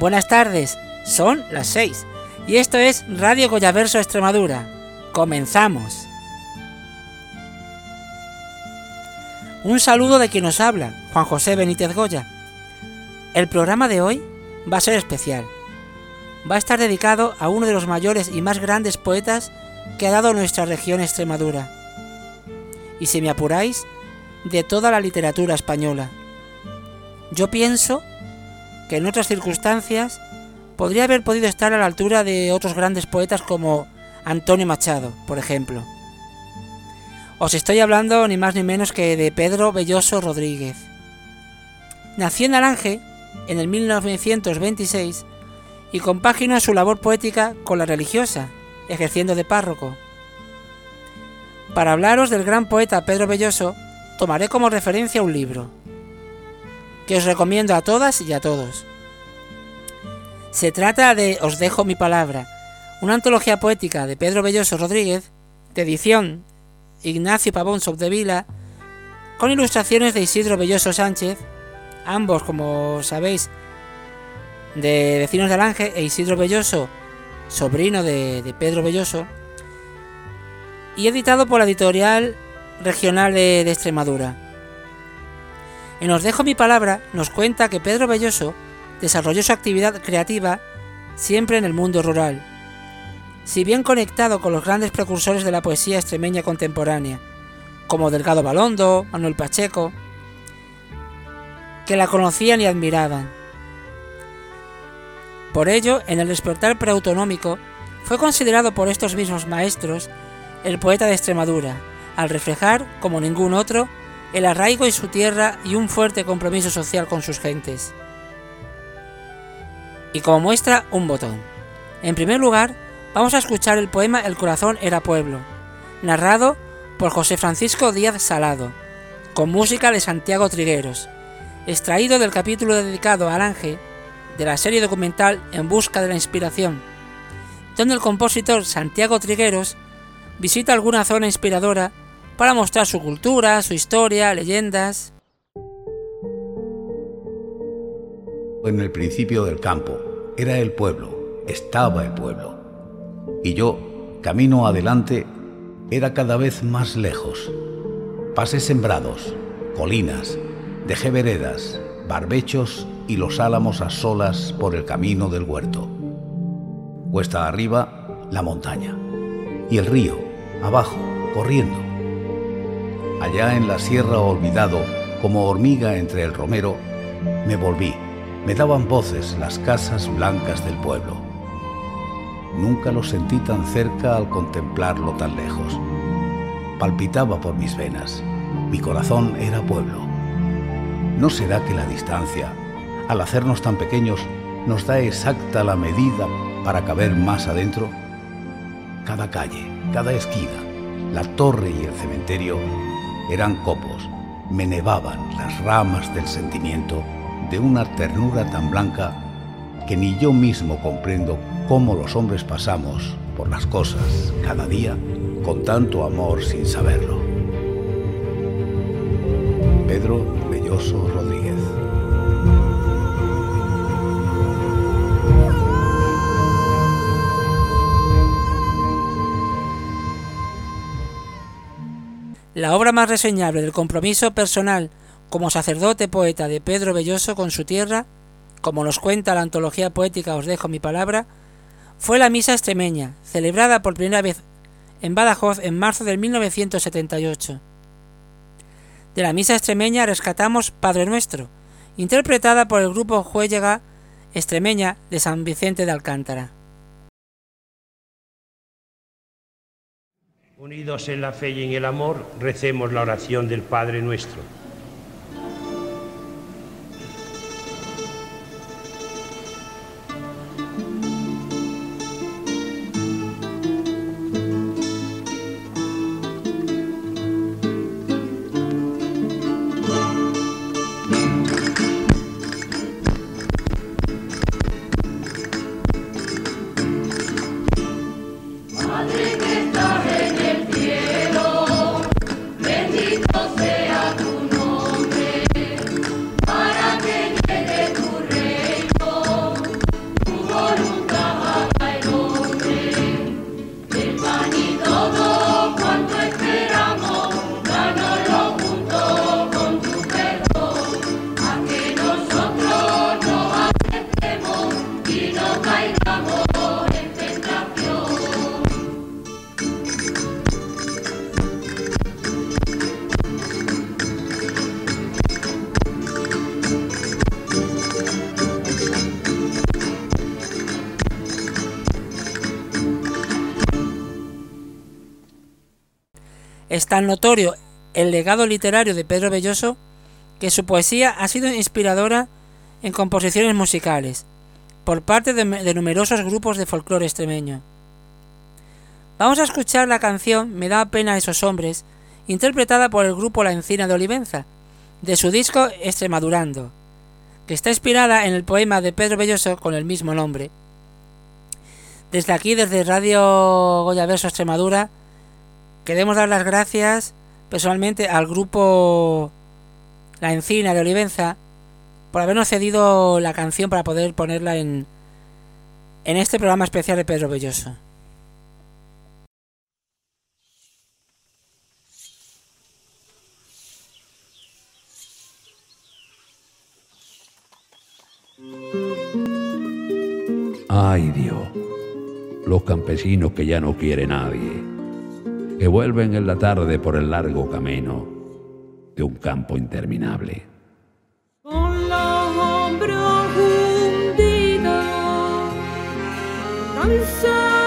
Buenas tardes, son las 6 y esto es Radio Goyaverso Extremadura. Comenzamos. Un saludo de quien nos habla, Juan José Benítez Goya. El programa de hoy va a ser especial. Va a estar dedicado a uno de los mayores y más grandes poetas que ha dado nuestra región Extremadura. Y si me apuráis, de toda la literatura española. Yo pienso que en otras circunstancias podría haber podido estar a la altura de otros grandes poetas como Antonio Machado, por ejemplo. Os estoy hablando ni más ni menos que de Pedro Belloso Rodríguez. Nació en Alange en el 1926 y compagina su labor poética con la religiosa, ejerciendo de párroco. Para hablaros del gran poeta Pedro Belloso, tomaré como referencia un libro, que os recomiendo a todas y a todos. Se trata de Os dejo mi palabra, una antología poética de Pedro Belloso Rodríguez, de edición Ignacio Pavón Sobdevila, con ilustraciones de Isidro Belloso Sánchez, ambos, como sabéis, de vecinos de Alange, e Isidro Belloso, sobrino de, Pedro Belloso, y editado por la editorial regional de Extremadura. En Os dejo mi palabra nos cuenta que Pedro Belloso desarrolló su actividad creativa siempre en el mundo rural. Si bien conectado con los grandes precursores de la poesía extremeña contemporánea, como Delgado Balondo, Manuel Pacheco, que la conocían y admiraban. Por ello, en el despertar preautonómico, fue considerado por estos mismos maestros el poeta de Extremadura, al reflejar, como ningún otro, el arraigo en su tierra y un fuerte compromiso social con sus gentes. Y como muestra, un botón. En primer lugar, vamos a escuchar el poema El corazón era pueblo, narrado por José Francisco Díaz Salado, con música de Santiago Trigueros, extraído del capítulo dedicado al ángel de la serie documental En busca de la inspiración, donde el compositor Santiago Trigueros visita alguna zona inspiradora para mostrar su cultura, su historia, leyendas. En el principio del campo, era el pueblo, estaba el pueblo. Y yo, camino adelante, era cada vez más lejos. Pasé sembrados, colinas, dejé veredas, barbechos y los álamos a solas por el camino del huerto. Cuesta arriba, la montaña. Y el río, abajo, corriendo allá en la sierra olvidado, como hormiga entre el romero, me volví. Me daban voces las casas blancas del pueblo. Nunca lo sentí tan cerca al contemplarlo tan lejos. Palpitaba por mis venas. Mi corazón era pueblo. ¿No será que la distancia, al hacernos tan pequeños, nos da exacta la medida para caber más adentro? Cada calle, cada esquina, la torre y el cementerio eran copos, me nevaban las ramas del sentimiento de una ternura tan blanca que ni yo mismo comprendo cómo los hombres pasamos por las cosas cada día con tanto amor sin saberlo. Pedro Belloso Rodríguez La obra más reseñable del compromiso personal como sacerdote poeta de Pedro Belloso con su tierra, como nos cuenta la antología poética Os dejo mi palabra, fue la misa extremeña, celebrada por primera vez en Badajoz en marzo de 1978. De la misa extremeña rescatamos Padre Nuestro, interpretada por el grupo Juellega Extremeña de San Vicente de Alcántara. Unidos en la fe y en el amor, recemos la oración del Padre nuestro. Tan notorio el legado literario de Pedro Belloso que su poesía ha sido inspiradora en composiciones musicales por parte de, numerosos grupos de folclore extremeño. Vamos a escuchar la canción Me da pena esos hombres, interpretada por el grupo La Encina de Olivenza, de su disco Extremadurando, que está inspirada en el poema de Pedro Belloso con el mismo nombre. Desde aquí, desde Radio Goya Verso Extremadura, queremos dar las gracias personalmente al grupo La Encina de Olivenza por habernos cedido la canción para poder ponerla en, en este programa especial de Pedro Belloso. Ay Dios, los campesinos que ya no quiere nadie, que vuelven en la tarde por el largo camino de un campo interminable. Con los hombros hundidos, cansados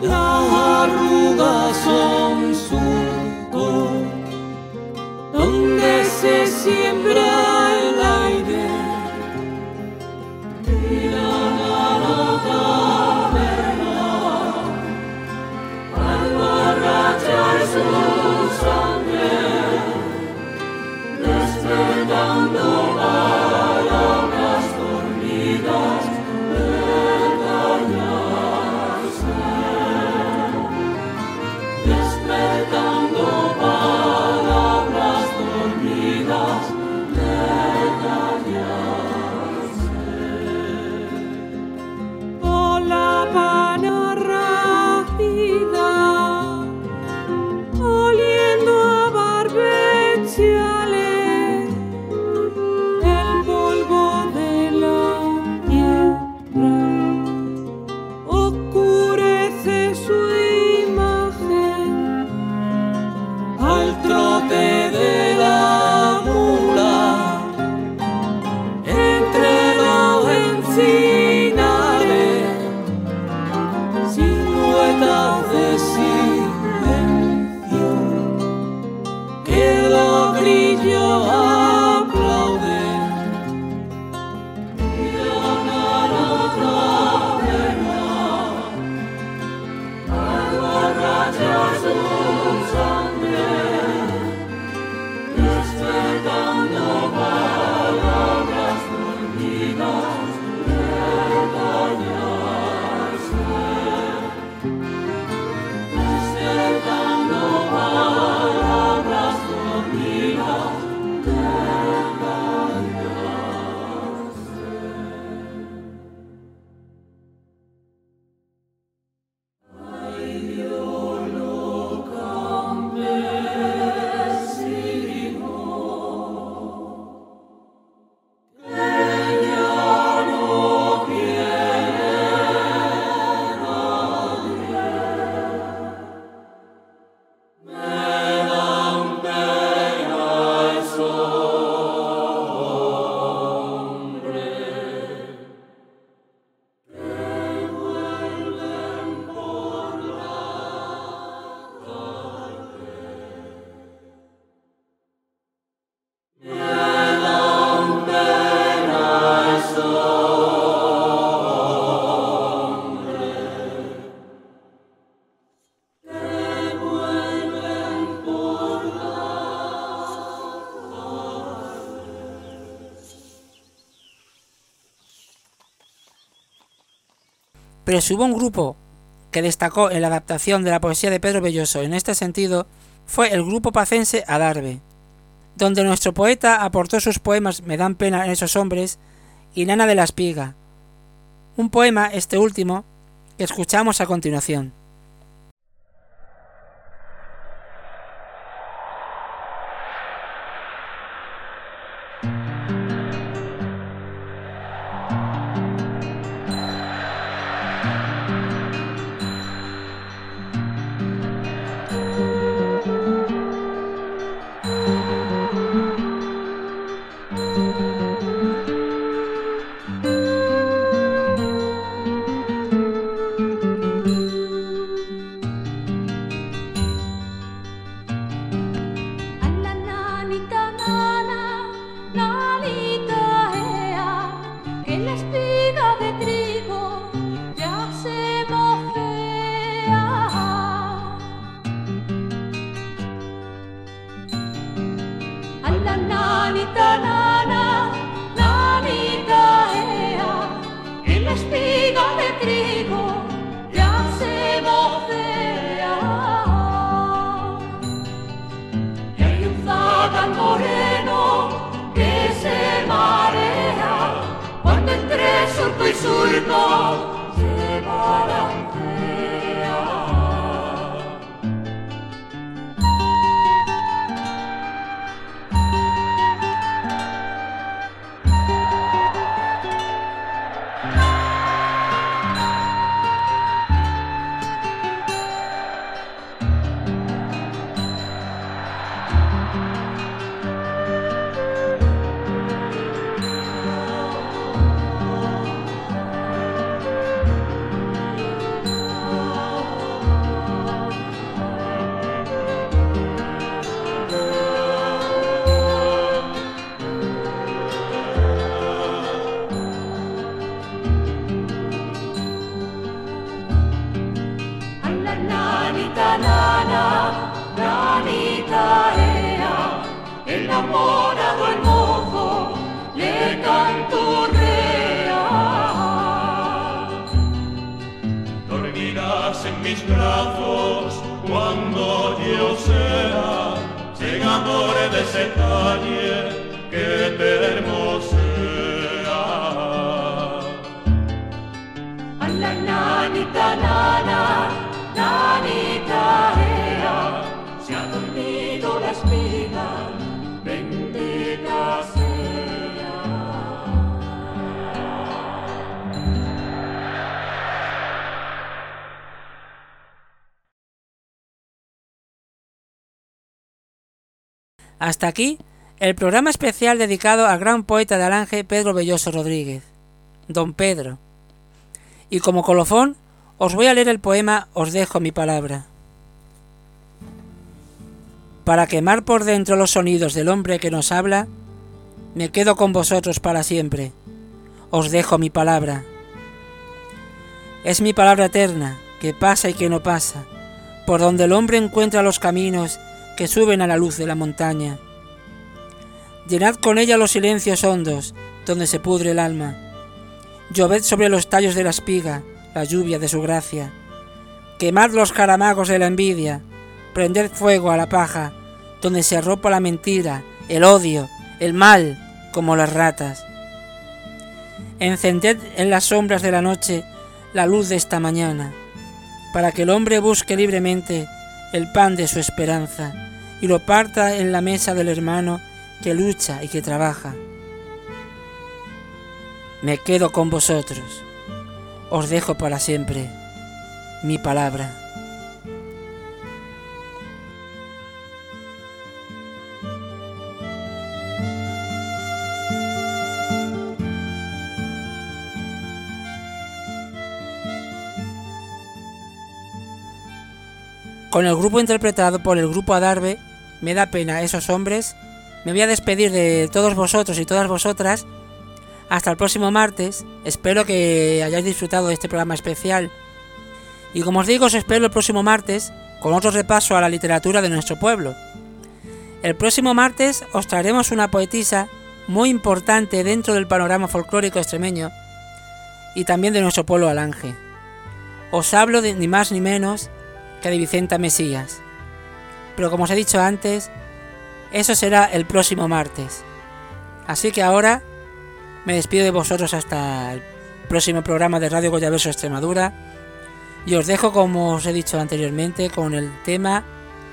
Las arrugas son surco donde se siembra si hubo un grupo que destacó en la adaptación de la poesía de Pedro Belloso en este sentido, fue el grupo pacense Adarve, donde nuestro poeta aportó sus poemas Me dan pena en esos hombres y Nana de la Espiga, un poema, este último, que escuchamos a continuación. Nanita nana, nanita ea, enamorado el mozo le canturrea. Dormirás en mis brazos cuando yo sea segador de ese calle que te hermosea. Hasta aquí el programa especial dedicado al gran poeta de Alange Pedro Belloso Rodríguez, Don Pedro. Y como colofón, os voy a leer el poema Os dejo mi palabra. Para quemar por dentro los sonidos del hombre que nos habla, me quedo con vosotros para siempre. Os dejo mi palabra. Es mi palabra eterna, que pasa y que no pasa, por donde el hombre encuentra los caminos que suben a la luz de la montaña. Llenad con ella los silencios hondos, donde se pudre el alma. Lloved sobre los tallos de la espiga, la lluvia de su gracia. Quemad los caramagos de la envidia, prended fuego a la paja, donde se arropa la mentira, el odio, el mal, como las ratas. Encended en las sombras de la noche la luz de esta mañana, para que el hombre busque libremente el pan de su esperanza y lo parta en la mesa del hermano que lucha y que trabaja. Me quedo con vosotros, os dejo para siempre mi palabra. Con el grupo interpretado por el grupo Adarve, me da pena esos hombres. Me voy a despedir de todos vosotros y todas vosotras. Hasta el próximo martes. Espero que hayáis disfrutado de este programa especial. Y como os digo, os espero el próximo martes con otro repaso a la literatura de nuestro pueblo. El próximo martes os traeremos una poetisa muy importante dentro del panorama folclórico extremeño y también de nuestro pueblo Alange. Os hablo ni más ni menos que de Vicenta Mesías. Pero como os he dicho antes, eso será el próximo martes. Así que ahora me despido de vosotros hasta el próximo programa de Radio Goyaverso Extremadura y os dejo, como os he dicho anteriormente, con el tema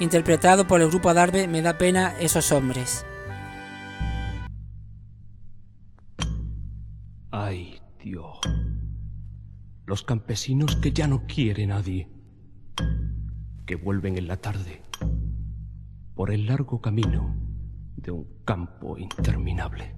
interpretado por el grupo Adarve Me da pena esos hombres. Ay, Dios. Los campesinos que ya no quiere nadie. Que vuelven en la tarde por el largo camino de un campo interminable.